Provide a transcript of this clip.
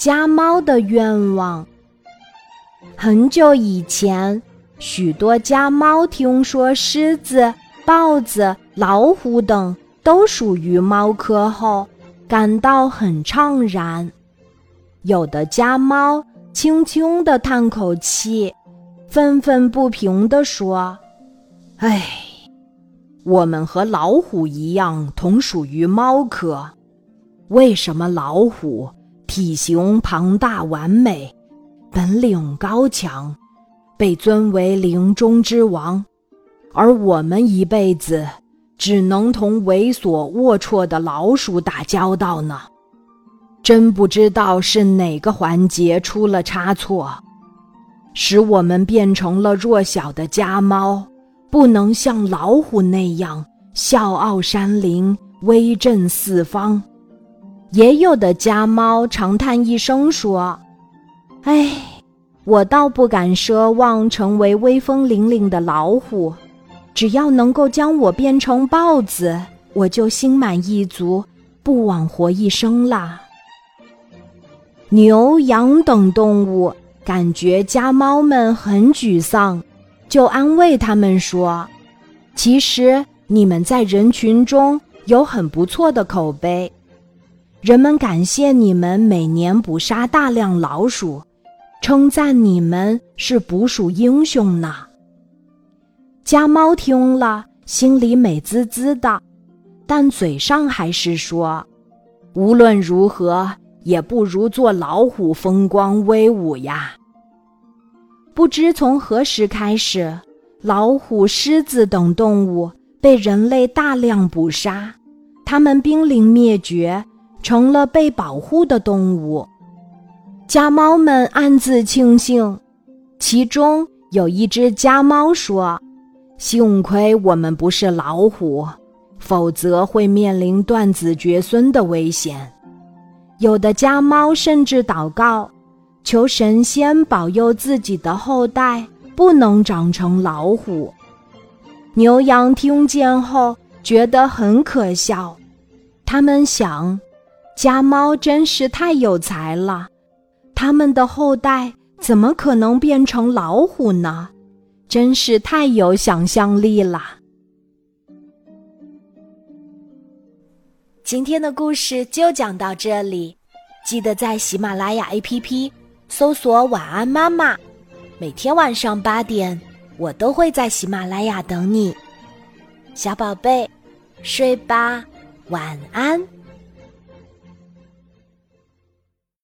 家猫的愿望。很久以前，许多家猫听说狮子、豹子、老虎等都属于猫科后，感到很怅然。有的家猫轻轻地叹口气，愤愤不平地说：“唉，我们和老虎一样，同属于猫科。为什么老虎体型庞大完美？”本领高强，被尊为林中之王，而我们一辈子只能同猥琐龌龊的老鼠打交道呢？真不知道是哪个环节出了差错，使我们变成了弱小的家猫，不能像老虎那样笑傲山林、威震四方。也有的家猫长叹一声说。哎，我倒不敢奢望成为威风凛凛的老虎，只要能够将我变成豹子，我就心满意足，不枉活一生啦。牛羊等动物感觉家猫们很沮丧，就安慰他们说：“其实你们在人群中有很不错的口碑，人们感谢你们每年捕杀大量老鼠。”称赞你们是捕鼠英雄呢。家猫听了，心里美滋滋的，但嘴上还是说：“无论如何，也不如做老虎风光威武呀。”不知从何时开始，老虎、狮子等动物被人类大量捕杀，它们濒临灭绝，成了被保护的动物。家猫们暗自庆幸，其中有一只家猫说：“幸亏我们不是老虎，否则会面临断子绝孙的危险。”有的家猫甚至祷告，求神仙保佑自己的后代不能长成老虎。牛羊听见后觉得很可笑，他们想：家猫真是太有才了。他们的后代怎么可能变成老虎呢？真是太有想象力了。今天的故事就讲到这里，记得在喜马拉雅 APP 搜索“晚安妈妈”，每天晚上八点，我都会在喜马拉雅等你，小宝贝，睡吧，晚安。